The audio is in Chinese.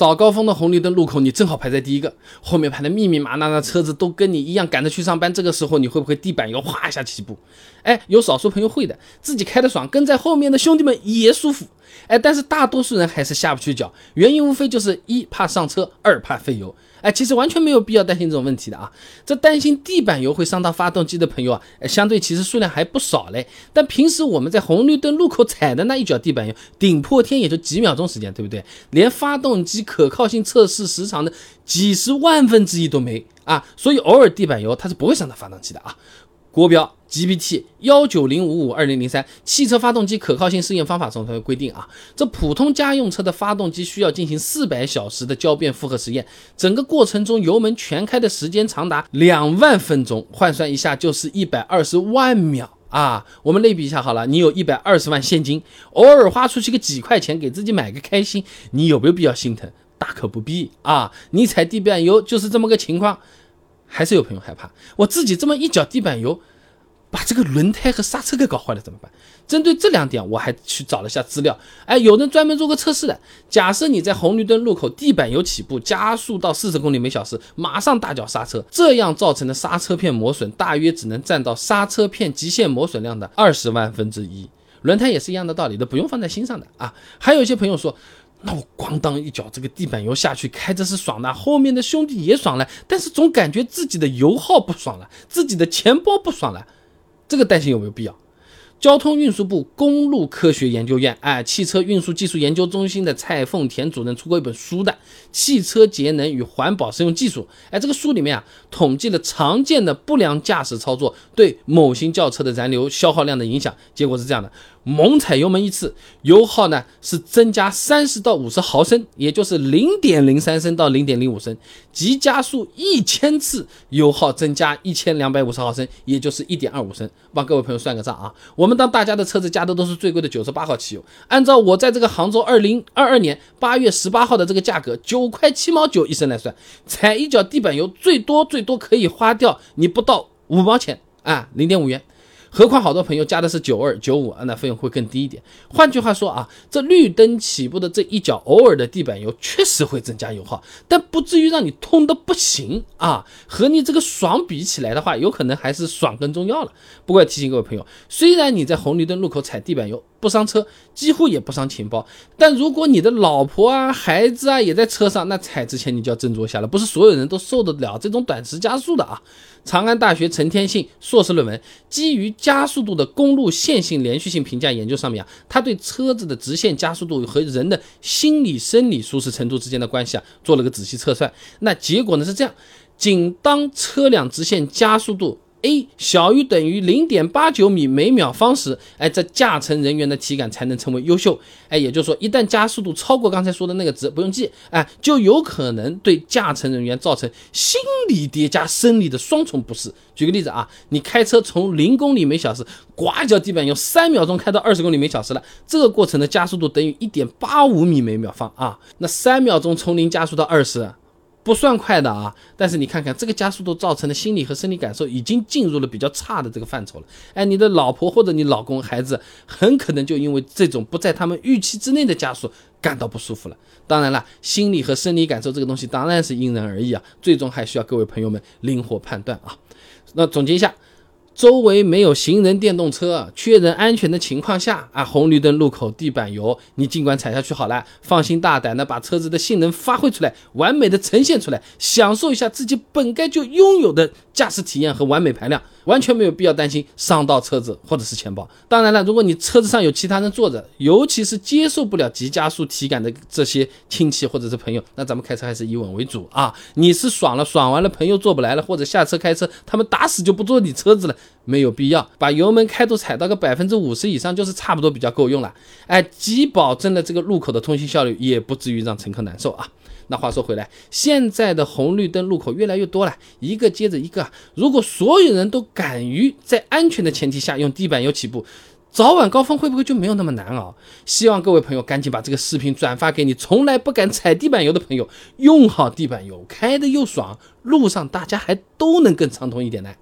早高峰的红绿灯路口，你正好排在第一个，后面排的密密麻麻的车子都跟你一样赶着去上班。这个时候你会不会地板油哗一下起步？哎，有少数朋友会的，自己开的爽，跟在后面的兄弟们也舒服。哎，但是大多数人还是下不去脚，原因无非就是一怕上车，二怕费油。哎，其实完全没有必要担心这种问题的啊。这担心地板油会伤到发动机的朋友啊，相对其实数量还不少嘞。但平时我们在红绿灯路口踩的那一脚地板油，顶破天也就几秒钟时间，对不对？连发动机可靠性测试时长的几十万分之一都没啊。所以偶尔地板油它是不会伤到发动机的啊。国标 GPT 幺九零五五二零零三汽车发动机可靠性试验方法中它会规定啊，这普通家用车的发动机需要进行四百小时的交变负荷实验，整个过程中油门全开的时间长达两万分钟，换算一下就是一百二十万秒啊。我们类比一下好了，你有一百二十万现金，偶尔花出去个几块钱给自己买个开心，你有没有必要心疼？大可不必啊。你踩地板油就是这么个情况。还是有朋友害怕，我自己这么一脚地板油，把这个轮胎和刹车给搞坏了怎么办？针对这两点，我还去找了下资料。哎，有人专门做过测试的。假设你在红绿灯路口地板油起步，加速到四十公里每小时，马上大脚刹车，这样造成的刹车片磨损大约只能占到刹车片极限磨损量的二十万分之一。轮胎也是一样的道理，都不用放在心上的啊。还有一些朋友说。那我咣当一脚这个地板油下去，开着是爽的，后面的兄弟也爽了，但是总感觉自己的油耗不爽了，自己的钱包不爽了，这个担心有没有必要？交通运输部公路科学研究院，哎，汽车运输技术研究中心的蔡凤田主任出过一本书的《汽车节能与环保实用技术》，哎，这个书里面啊，统计了常见的不良驾驶操作对某型轿车的燃油消耗量的影响，结果是这样的。猛踩油门一次，油耗呢是增加三十到五十毫升，也就是零点零三升到零点零五升；急加速一千次，油耗增加一千两百五十毫升，也就是一点二五升。帮各位朋友算个账啊，我们当大家的车子加的都是最贵的九十八号汽油，按照我在这个杭州二零二二年八月十八号的这个价格，九块七毛九一升来算，踩一脚地板油，最多最多可以花掉你不到五毛钱啊，零点五元。何况好多朋友加的是九二九五啊，那费用会更低一点。换句话说啊，这绿灯起步的这一脚偶尔的地板油确实会增加油耗，但不至于让你痛的不行啊。和你这个爽比起来的话，有可能还是爽更重要了。不过提醒各位朋友，虽然你在红绿灯路口踩地板油不伤车，几乎也不伤钱包，但如果你的老婆啊、孩子啊也在车上，那踩之前你就要斟酌下了。不是所有人都受得了这种短时加速的啊。长安大学陈天信硕士论文基于加速度的公路线性连续性评价研究上面啊，他对车子的直线加速度和人的心理生理舒适程度之间的关系啊做了个仔细测算。那结果呢是这样，仅当车辆直线加速度。A 小于等于零点八九米每秒方时，哎，这驾乘人员的体感才能称为优秀。哎，也就是说，一旦加速度超过刚才说的那个值，不用记，哎，就有可能对驾乘人员造成心理叠加生理的双重不适。举个例子啊，你开车从零公里每小时，呱一脚地板用，三秒钟开到二十公里每小时了，这个过程的加速度等于一点八五米每秒方啊，那三秒钟从零加速到二十。不算快的啊，但是你看看这个加速度造成的心理和生理感受，已经进入了比较差的这个范畴了。哎，你的老婆或者你老公、孩子，很可能就因为这种不在他们预期之内的加速感到不舒服了。当然了，心理和生理感受这个东西当然是因人而异啊，最终还需要各位朋友们灵活判断啊。那总结一下。周围没有行人电动车，确认安全的情况下啊，红绿灯路口地板油，你尽管踩下去好了，放心大胆的把车子的性能发挥出来，完美的呈现出来，享受一下自己本该就拥有的驾驶体验和完美排量。完全没有必要担心伤到车子或者是钱包。当然了，如果你车子上有其他人坐着，尤其是接受不了急加速体感的这些亲戚或者是朋友，那咱们开车还是以稳为主啊。你是爽了，爽完了，朋友坐不来了，或者下车开车，他们打死就不坐你车子了，没有必要把油门开度踩到个百分之五十以上，就是差不多比较够用了。哎，既保证了这个路口的通行效率，也不至于让乘客难受啊。那话说回来，现在的红绿灯路口越来越多了，一个接着一个。如果所有人都敢于在安全的前提下用地板油起步，早晚高峰会不会就没有那么难熬？希望各位朋友赶紧把这个视频转发给你从来不敢踩地板油的朋友，用好地板油，开的又爽，路上大家还都能更畅通一点呢。